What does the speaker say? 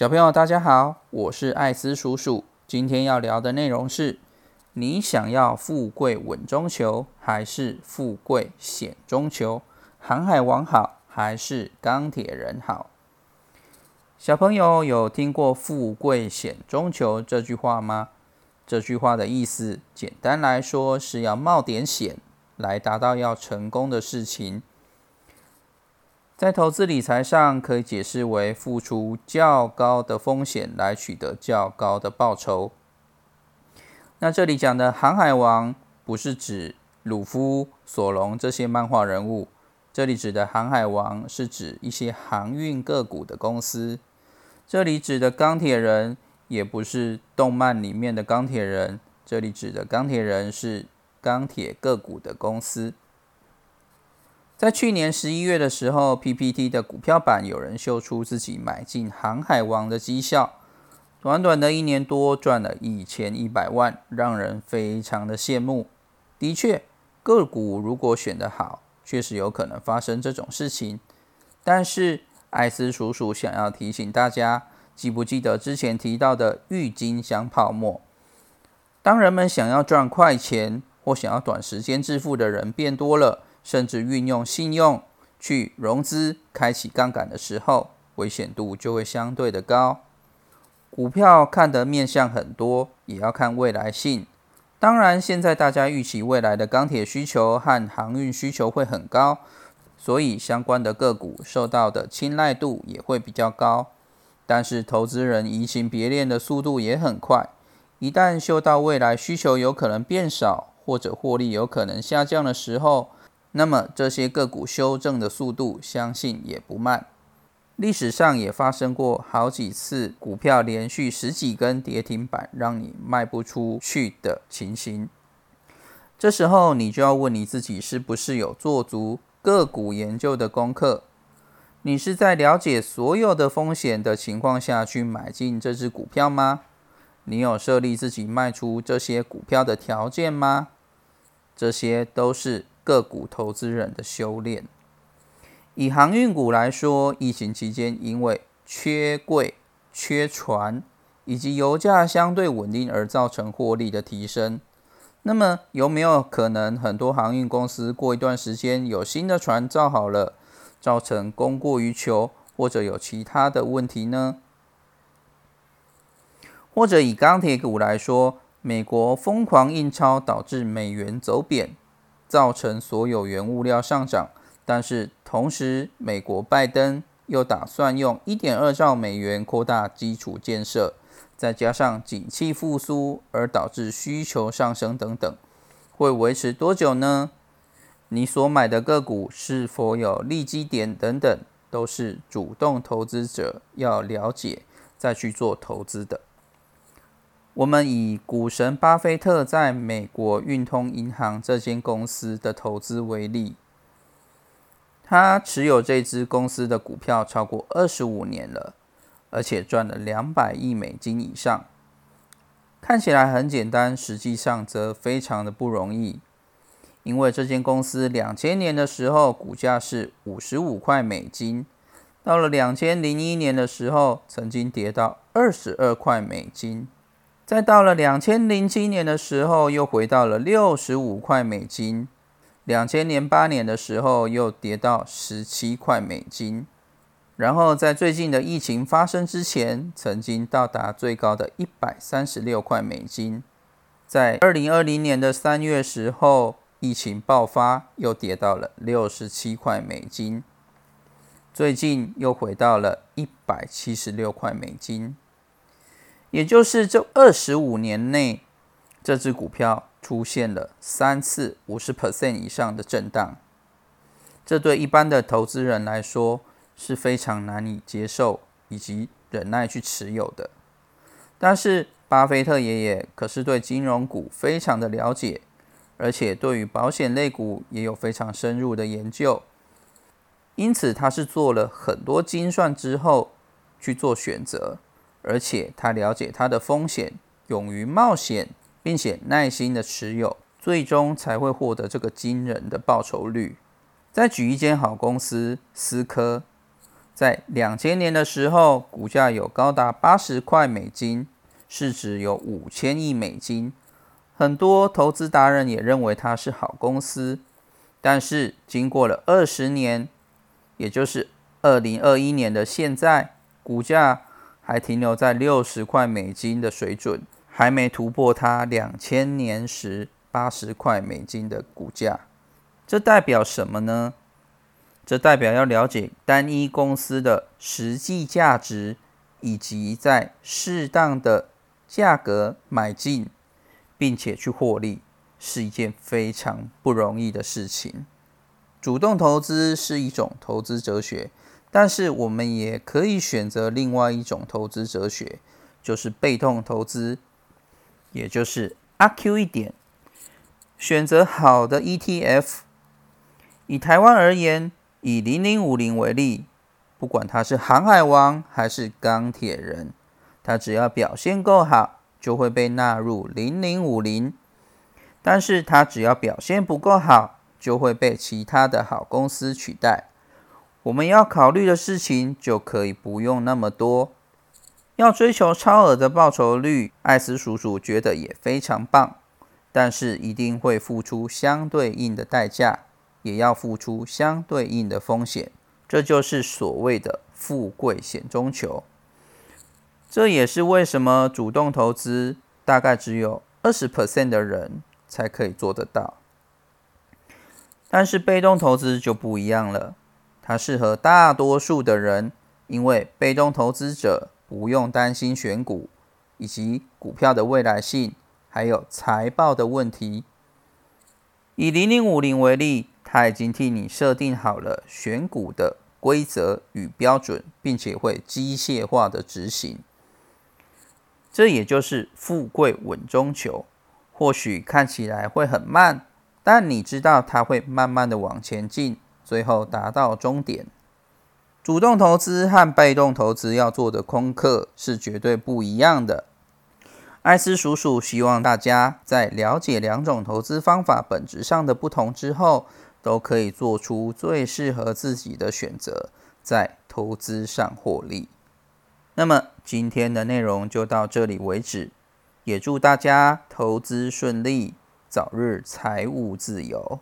小朋友，大家好，我是艾斯叔叔。今天要聊的内容是：你想要富贵稳中求，还是富贵险中求？航海王好，还是钢铁人好？小朋友有听过“富贵险中求”这句话吗？这句话的意思，简单来说，是要冒点险来达到要成功的事情。在投资理财上，可以解释为付出较高的风险来取得较高的报酬。那这里讲的航海王，不是指鲁夫、索隆这些漫画人物，这里指的航海王是指一些航运个股的公司。这里指的钢铁人，也不是动漫里面的钢铁人，这里指的钢铁人是钢铁个股的公司。在去年十一月的时候，PPT 的股票版有人秀出自己买进航海王的绩效，短短的一年多赚了一千一百万，让人非常的羡慕。的确，个股如果选得好，确实有可能发生这种事情。但是，艾斯叔叔想要提醒大家，记不记得之前提到的郁金香泡沫？当人们想要赚快钱或想要短时间致富的人变多了。甚至运用信用去融资、开启杠杆的时候，危险度就会相对的高。股票看的面向很多，也要看未来性。当然，现在大家预期未来的钢铁需求和航运需求会很高，所以相关的个股受到的青睐度也会比较高。但是，投资人移情别恋的速度也很快，一旦嗅到未来需求有可能变少，或者获利有可能下降的时候，那么这些个股修正的速度，相信也不慢。历史上也发生过好几次股票连续十几根跌停板，让你卖不出去的情形。这时候你就要问你自己，是不是有做足个股研究的功课？你是在了解所有的风险的情况下去买进这只股票吗？你有设立自己卖出这些股票的条件吗？这些都是。个股投资人的修炼。以航运股来说，疫情期间因为缺柜、缺船以及油价相对稳定而造成获利的提升。那么有没有可能很多航运公司过一段时间有新的船造好了，造成供过于求，或者有其他的问题呢？或者以钢铁股来说，美国疯狂印钞导致美元走贬。造成所有原物料上涨，但是同时，美国拜登又打算用一点二兆美元扩大基础建设，再加上景气复苏而导致需求上升等等，会维持多久呢？你所买的个股是否有利基点等等，都是主动投资者要了解再去做投资的。我们以股神巴菲特在美国运通银行这间公司的投资为例，他持有这支公司的股票超过二十五年了，而且赚了两百亿美金以上。看起来很简单，实际上则非常的不容易，因为这间公司两千年的时候股价是五十五块美金，到了两千零一年的时候，曾经跌到二十二块美金。再到了两千零七年的时候，又回到了六十五块美金；两千零八年的时候，又跌到十七块美金。然后在最近的疫情发生之前，曾经到达最高的一百三十六块美金。在二零二零年的三月时候，疫情爆发，又跌到了六十七块美金。最近又回到了一百七十六块美金。也就是这二十五年内，这只股票出现了三次五十 percent 以上的震荡，这对一般的投资人来说是非常难以接受以及忍耐去持有的。但是巴菲特爷爷可是对金融股非常的了解，而且对于保险类股也有非常深入的研究，因此他是做了很多精算之后去做选择。而且他了解他的风险，勇于冒险，并且耐心的持有，最终才会获得这个惊人的报酬率。再举一间好公司思科，在两千年的时候，股价有高达八十块美金，市值有五千亿美金。很多投资达人也认为它是好公司。但是经过了二十年，也就是二零二一年的现在，股价还停留在六十块美金的水准，还没突破它两千年时八十块美金的股价。这代表什么呢？这代表要了解单一公司的实际价值，以及在适当的价格买进，并且去获利，是一件非常不容易的事情。主动投资是一种投资哲学，但是我们也可以选择另外一种投资哲学，就是被动投资，也就是阿 Q 一点，选择好的 ETF。以台湾而言。以零零五零为例，不管他是航海王还是钢铁人，他只要表现够好，就会被纳入零零五零。但是他只要表现不够好，就会被其他的好公司取代。我们要考虑的事情就可以不用那么多。要追求超额的报酬率，艾斯叔叔觉得也非常棒，但是一定会付出相对应的代价。也要付出相对应的风险，这就是所谓的“富贵险中求”。这也是为什么主动投资大概只有二十 percent 的人才可以做得到。但是被动投资就不一样了，它适合大多数的人，因为被动投资者不用担心选股以及股票的未来性，还有财报的问题。以零零五零为例。他已经替你设定好了选股的规则与标准，并且会机械化的执行。这也就是富贵稳中求。或许看起来会很慢，但你知道它会慢慢的往前进，最后达到终点。主动投资和被动投资要做的功课是绝对不一样的。艾斯叔叔希望大家在了解两种投资方法本质上的不同之后。都可以做出最适合自己的选择，在投资上获利。那么今天的内容就到这里为止，也祝大家投资顺利，早日财务自由。